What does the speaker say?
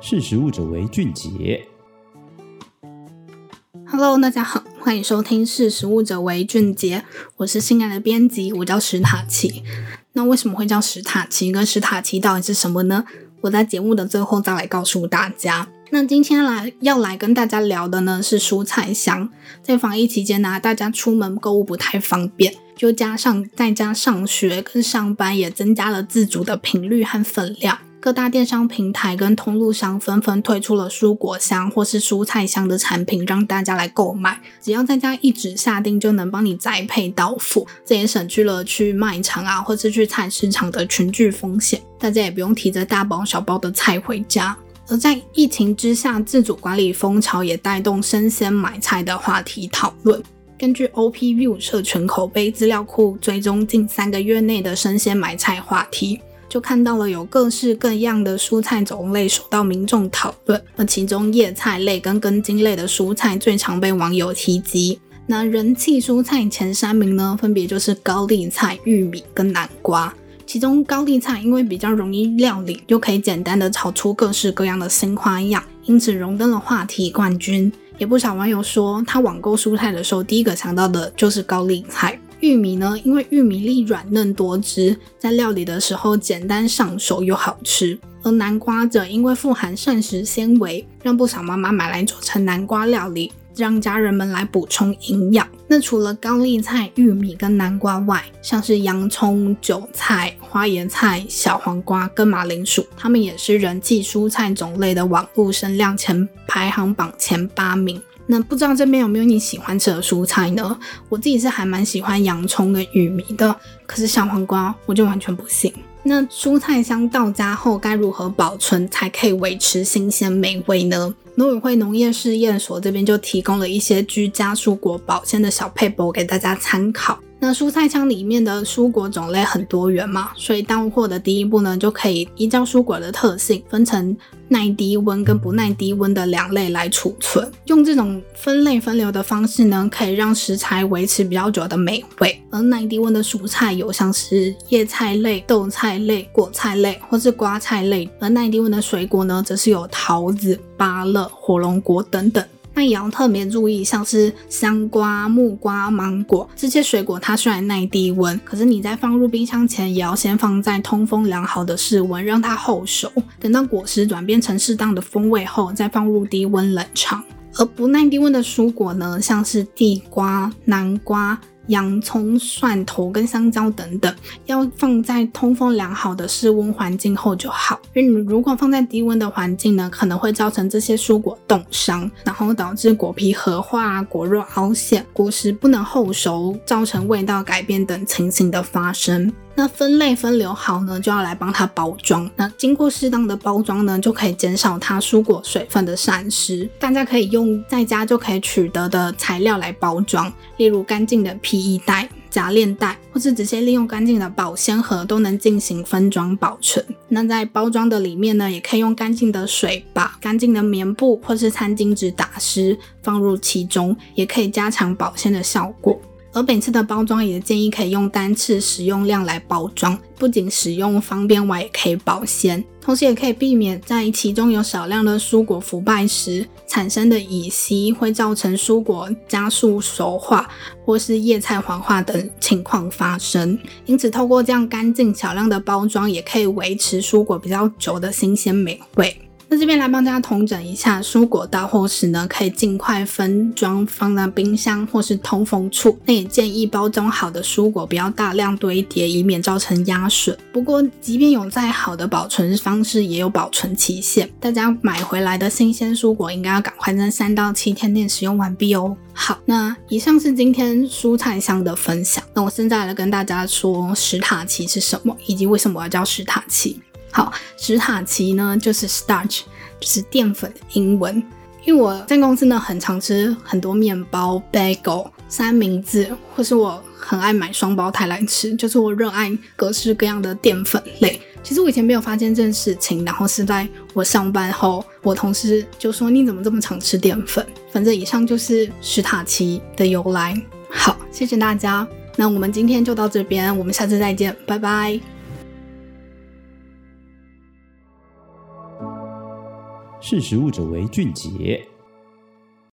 识食物者为俊杰。Hello，大家好，欢迎收听《识食物者为俊杰》，我是新来的编辑，我叫史塔奇。那为什么会叫史塔奇？跟史塔奇到底是什么呢？我在节目的最后再来告诉大家。那今天来要来跟大家聊的呢是蔬菜箱。在防疫期间呢、大家出门购物不太方便，就加上在家上学跟上班也增加了自主的频率和分量。各大电商平台跟通路商纷纷推出了蔬果箱或是蔬菜箱的产品，让大家来购买。只要在家一纸下订，就能帮你宅配到付，这也省去了去卖场啊，或是去菜市场的群聚风险。大家也不用提着大包小包的菜回家。而在疫情之下，自主管理风潮也带动生鲜买菜的话题讨论。根据 OPV 社群口碑资料库追踪近三个月内的生鲜买菜话题，就看到了有各式各样的蔬菜种类受到民众讨论。那其中叶菜类跟根茎类的蔬菜最常被网友提及。那人气蔬菜前三名呢，分别就是高丽菜、玉米跟南瓜。其中高丽菜因为比较容易料理，就可以简单的炒出各式各样的新花样，因此荣登了话题冠军。也不少网友说，他网购蔬菜的时候，第一个想到的就是高丽菜。玉米呢，因为玉米粒软嫩多汁，在料理的时候简单上手又好吃。而南瓜则因为富含膳食纤维，让不少妈妈买来做成南瓜料理。让家人们来补充营养。那除了高丽菜、玉米跟南瓜外，像是洋葱、韭菜、花椰菜、小黄瓜跟马铃薯，它们也是人气蔬菜种类的网络声量前排行榜前八名。那不知道这边有没有你喜欢吃的蔬菜呢？我自己是还蛮喜欢洋葱跟玉米的，可是小黄瓜我就完全不行。那蔬菜箱到家后该如何保存才可以维持新鲜美味呢？农委会农业试验所这边就提供了一些居家蔬果保鲜的小配博给大家参考。那蔬菜箱里面的蔬果种类很多元嘛，所以当货的第一步呢，就可以依照蔬果的特性分成耐低温跟不耐低温的两类来储存。用这种分类分流的方式呢，可以让食材维持比较久的美味。而耐低温的蔬菜有像是叶菜类、豆菜类、果菜类或是瓜菜类，而耐低温的水果呢，则是有桃子、芭乐、火龙果等等。那也要特别注意，像是香瓜、木瓜、芒果这些水果，它虽然耐低温，可是你在放入冰箱前，也要先放在通风良好的室温，让它后熟。等到果实转变成适当的风味后，再放入低温冷藏。而不耐低温的蔬果呢，像是地瓜、南瓜。洋葱、蒜头跟香蕉等等，要放在通风良好的室温环境后就好。因为你如果放在低温的环境呢，可能会造成这些蔬果冻伤，然后导致果皮核化、果肉凹陷、果实不能后熟，造成味道改变等情形的发生。那分类分流好呢，就要来帮它包装。那经过适当的包装呢，就可以减少它蔬果水分的散失。大家可以用在家就可以取得的材料来包装，例如干净的 PE 袋、夹链袋，或是直接利用干净的保鲜盒，都能进行分装保存。那在包装的里面呢，也可以用干净的水把干净的棉布或是餐巾纸打湿，放入其中，也可以加强保鲜的效果。而每次的包装也建议可以用单次使用量来包装，不仅使用方便外，也可以保鲜，同时也可以避免在其中有少量的蔬果腐败时产生的乙烯，会造成蔬果加速熟化或是叶菜黄化等情况发生。因此，透过这样干净少量的包装，也可以维持蔬果比较久的新鲜美味。那这边来帮大家统整一下，蔬果到货时呢，可以尽快分装放在冰箱或是通风处。那也建议包装好的蔬果不要大量堆叠，以免造成压损。不过，即便有再好的保存方式，也有保存期限。大家买回来的新鲜蔬果应该要赶快在三到七天内使用完毕哦。好，那以上是今天蔬菜箱的分享。那我现在来跟大家说，史塔奇是什么，以及为什么要叫史塔奇。好，史塔奇呢，就是 starch，就是淀粉的英文。因为我在公司呢，很常吃很多面包、bagel、三明治，或是我很爱买双胞胎来吃，就是我热爱各式各样的淀粉类。其实我以前没有发现这件事情，然后是在我上班后，我同事就说：“你怎么这么常吃淀粉？”反正以上就是史塔奇的由来。好，谢谢大家，那我们今天就到这边，我们下次再见，拜拜。识时务者为俊杰。